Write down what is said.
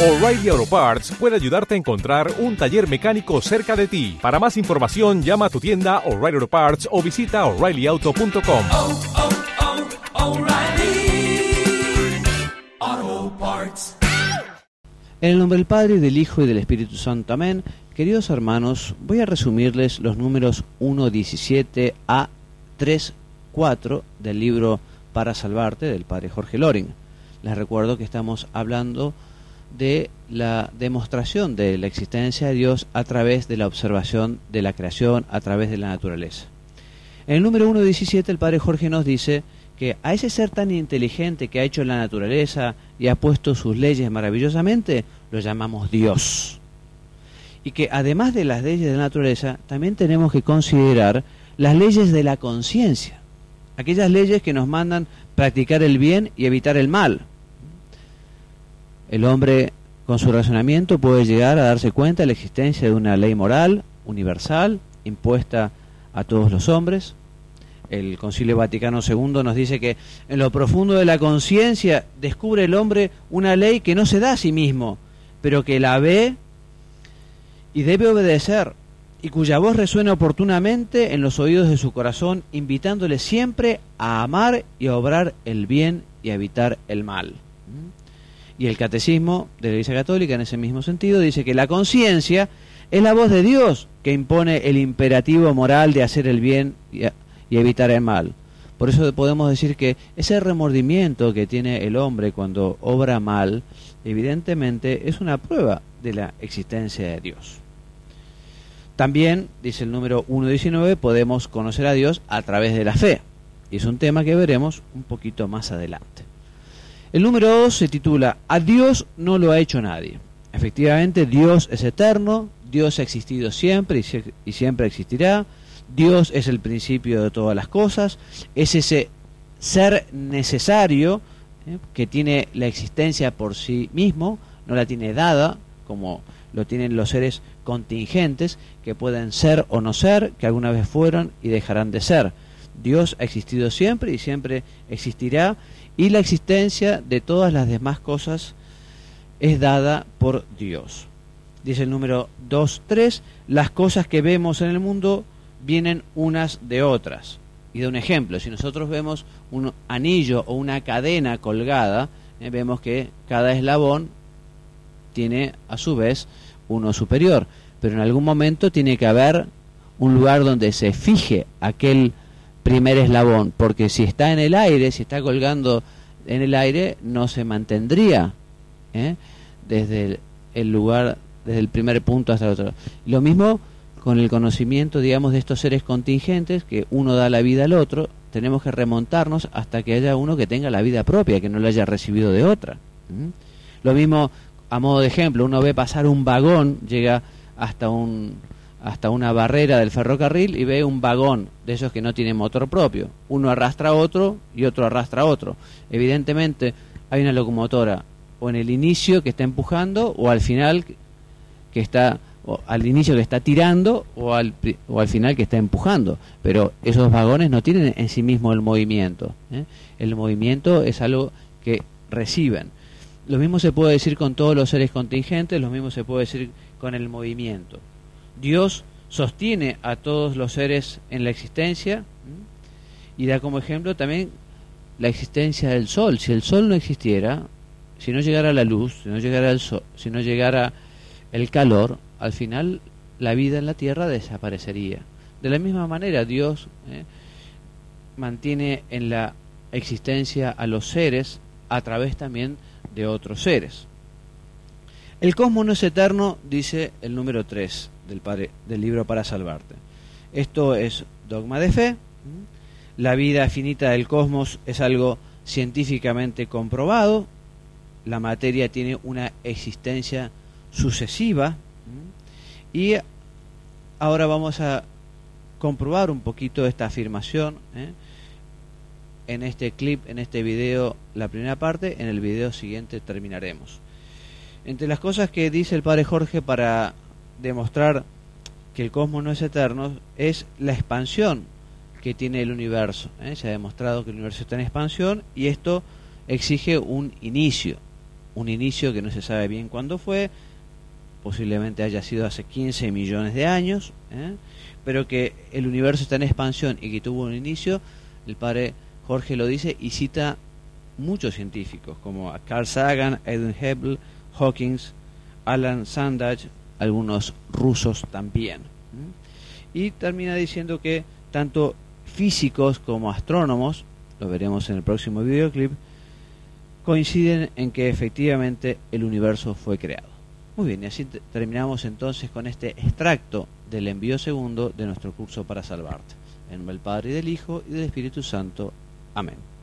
O'Reilly Auto Parts puede ayudarte a encontrar un taller mecánico cerca de ti. Para más información, llama a tu tienda O'Reilly Auto Parts o visita oreillyauto.com. oh, oh, Parts. En el nombre del Padre, del Hijo y del Espíritu Santo. Amén. Queridos hermanos, voy a resumirles los números 1.17 a 3.4 del libro Para Salvarte del Padre Jorge Loring. Les recuerdo que estamos hablando de la demostración de la existencia de Dios a través de la observación de la creación, a través de la naturaleza. En el número 1.17 el Padre Jorge nos dice que a ese ser tan inteligente que ha hecho la naturaleza y ha puesto sus leyes maravillosamente, lo llamamos Dios. Y que además de las leyes de la naturaleza, también tenemos que considerar las leyes de la conciencia, aquellas leyes que nos mandan practicar el bien y evitar el mal. El hombre con su razonamiento puede llegar a darse cuenta de la existencia de una ley moral universal impuesta a todos los hombres. El Concilio Vaticano II nos dice que en lo profundo de la conciencia descubre el hombre una ley que no se da a sí mismo, pero que la ve y debe obedecer, y cuya voz resuena oportunamente en los oídos de su corazón, invitándole siempre a amar y a obrar el bien y a evitar el mal. Y el catecismo de la Iglesia Católica, en ese mismo sentido, dice que la conciencia es la voz de Dios que impone el imperativo moral de hacer el bien y, y evitar el mal. Por eso podemos decir que ese remordimiento que tiene el hombre cuando obra mal, evidentemente es una prueba de la existencia de Dios. También, dice el número 1.19, podemos conocer a Dios a través de la fe. Y es un tema que veremos un poquito más adelante. El número 2 se titula A Dios no lo ha hecho nadie. Efectivamente, Dios es eterno, Dios ha existido siempre y, y siempre existirá. Dios es el principio de todas las cosas, es ese ser necesario ¿eh? que tiene la existencia por sí mismo, no la tiene dada como lo tienen los seres contingentes que pueden ser o no ser, que alguna vez fueron y dejarán de ser. Dios ha existido siempre y siempre existirá y la existencia de todas las demás cosas es dada por Dios. Dice el número 2.3, las cosas que vemos en el mundo vienen unas de otras. Y de un ejemplo, si nosotros vemos un anillo o una cadena colgada, eh, vemos que cada eslabón tiene a su vez uno superior, pero en algún momento tiene que haber un lugar donde se fije aquel primer eslabón, porque si está en el aire, si está colgando en el aire, no se mantendría ¿eh? desde el, lugar, desde el primer punto hasta el otro. Lo mismo con el conocimiento, digamos, de estos seres contingentes, que uno da la vida al otro, tenemos que remontarnos hasta que haya uno que tenga la vida propia, que no la haya recibido de otra. Lo mismo, a modo de ejemplo, uno ve pasar un vagón, llega hasta un hasta una barrera del ferrocarril y ve un vagón de esos que no tienen motor propio. Uno arrastra a otro y otro arrastra a otro. Evidentemente hay una locomotora o en el inicio que está empujando o al final que está o al inicio que está tirando o al, o al final que está empujando. Pero esos vagones no tienen en sí mismo el movimiento. ¿eh? El movimiento es algo que reciben. Lo mismo se puede decir con todos los seres contingentes, lo mismo se puede decir con el movimiento. Dios sostiene a todos los seres en la existencia y da como ejemplo también la existencia del sol. Si el sol no existiera, si no llegara la luz, si no llegara el sol, si no llegara el calor, al final la vida en la tierra desaparecería. De la misma manera, Dios ¿eh? mantiene en la existencia a los seres a través también de otros seres. El cosmos no es eterno, dice el número 3 del, padre- del libro Para Salvarte. Esto es dogma de fe. La vida finita del cosmos es algo científicamente comprobado. La materia tiene una existencia sucesiva. Y ahora vamos a comprobar un poquito esta afirmación. ¿eh? En este clip, en este video, la primera parte, en el video siguiente terminaremos. Entre las cosas que dice el padre Jorge para demostrar que el cosmos no es eterno es la expansión que tiene el universo. ¿eh? Se ha demostrado que el universo está en expansión y esto exige un inicio, un inicio que no se sabe bien cuándo fue, posiblemente haya sido hace 15 millones de años, ¿eh? pero que el universo está en expansión y que tuvo un inicio, el padre Jorge lo dice y cita muchos científicos como Carl Sagan, Edwin Hubble, Hawkins, Alan Sandage, algunos rusos también. Y termina diciendo que tanto físicos como astrónomos, lo veremos en el próximo videoclip, coinciden en que efectivamente el universo fue creado. Muy bien, y así terminamos entonces con este extracto del envío segundo de nuestro curso para salvarte. En del Padre y del Hijo y del Espíritu Santo. Amén.